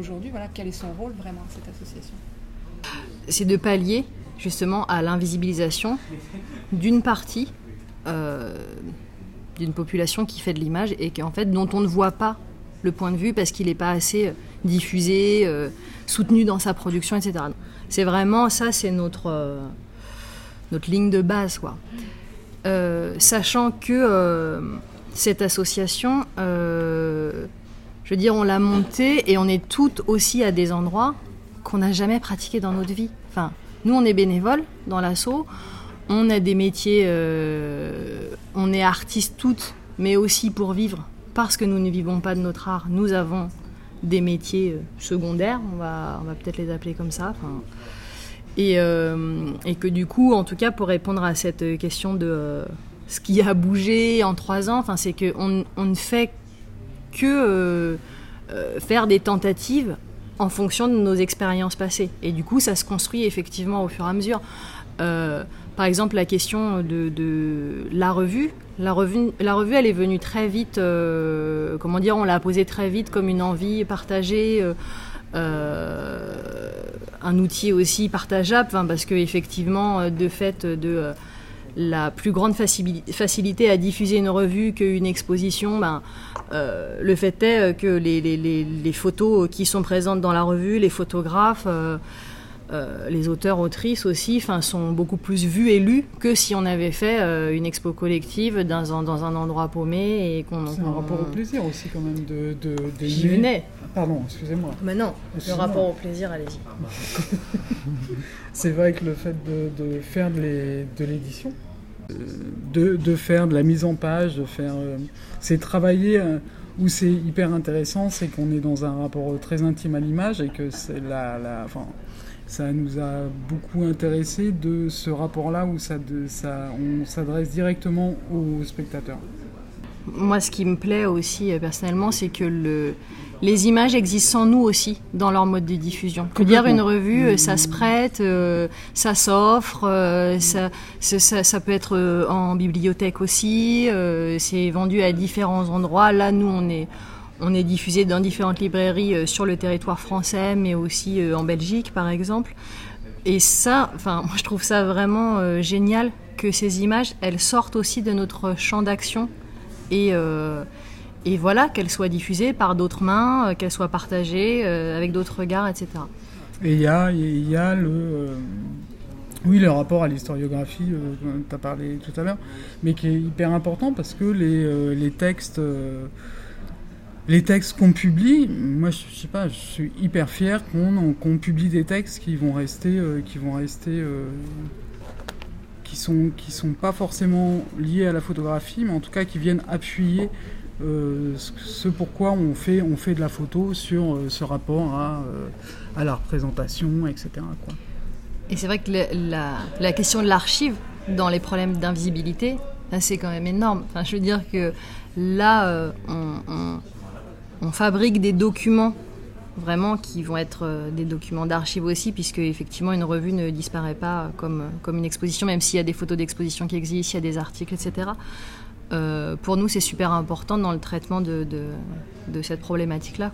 aujourd'hui, quel est son rôle vraiment, cette association C'est de pallier justement à l'invisibilisation d'une partie euh, d'une population qui fait de l'image et qui, en fait, dont on ne voit pas le point de vue parce qu'il n'est pas assez euh, diffusé, euh, soutenu dans sa production, etc. C'est vraiment ça, c'est notre, notre ligne de base. Quoi. sachant que cette association, je veux dire, on l'a montée et on est toutes aussi à des endroits qu'on n'a jamais pratiqué dans notre vie. Enfin, nous, on est bénévoles dans l'assaut. On a des métiers, euh, on est artistes toutes, mais aussi pour vivre, parce que nous ne vivons pas de notre art, nous avons des métiers euh, secondaires, on va, peut-être les appeler comme ça. Et, euh, et, que du coup, en tout cas, pour répondre à cette question de ce qui a bougé en trois ans, c'est qu'on on ne fait que faire des tentatives en fonction de nos expériences passées. Et du coup, ça se construit effectivement au fur et à mesure. Par exemple, la question de, la revue. La revue, la revue, elle est venue très vite, euh, comment dire, on l'a posée très vite comme une envie partagée, euh, euh, un outil aussi partageable, parce que effectivement, de fait de la plus grande facilité à diffuser une revue qu'une exposition, ben, le fait est que les, les, photos qui sont présentes dans la revue, les photographes, euh, les auteurs, autrices aussi, sont beaucoup plus vus et lus que si on avait fait euh, une expo collective dans un, dans un endroit paumé et qu'on. C'est un rapport au plaisir aussi quand même de. de, J'y venais. Pardon, excusez-moi. Mais non, le rapport au plaisir, allez-y. C'est vrai que le fait de, faire de l'édition, euh, de, de, faire de la mise en page, de faire, c'est travailler où c'est hyper intéressant, c'est qu'on est dans un rapport très intime à l'image et que c'est la, la ça nous a beaucoup intéressé de ce rapport-là où ça, ça, on s'adresse directement aux spectateurs. Moi, ce qui me plaît aussi euh, personnellement, c'est que le, les images existent sans nous aussi dans leur mode de diffusion. Que dire une revue, euh, ça se prête, euh, ça s'offre, ça, ça, ça, peut être en bibliothèque aussi, c'est vendu à différents endroits. Là, nous, on est on est diffusé dans différentes librairies sur le territoire français, mais aussi en Belgique, par exemple. Et ça, enfin, moi je trouve ça vraiment génial que ces images, elles sortent aussi de notre champ d'action et, et voilà, qu'elles soient diffusées par d'autres mains, qu'elles soient partagées avec d'autres regards, etc. Et il y a, y a le, oui, le rapport à l'historiographie, dont tu as parlé tout à l'heure, mais qui est hyper important parce que les, les textes les textes qu'on publie, moi je, sais pas, je suis hyper fier qu'on publie des textes qui vont rester, euh, qui vont rester, euh, qui sont qui sont pas forcément liés à la photographie, mais en tout cas qui viennent appuyer euh, ce, pourquoi on fait on fait de la photo sur ce rapport à, à la représentation, etc. Et c'est vrai que la, la, question de l'archive dans les problèmes d'invisibilité, c'est quand même énorme. Enfin, je veux dire que là, on fabrique des documents vraiment qui vont être euh, des documents d'archives aussi, puisque effectivement une revue ne disparaît pas comme, comme une exposition, même s'il y a des photos d'exposition qui existent, il y a des articles, etc. Euh, pour nous, c'est super important dans le traitement de, de, cette problématique-là.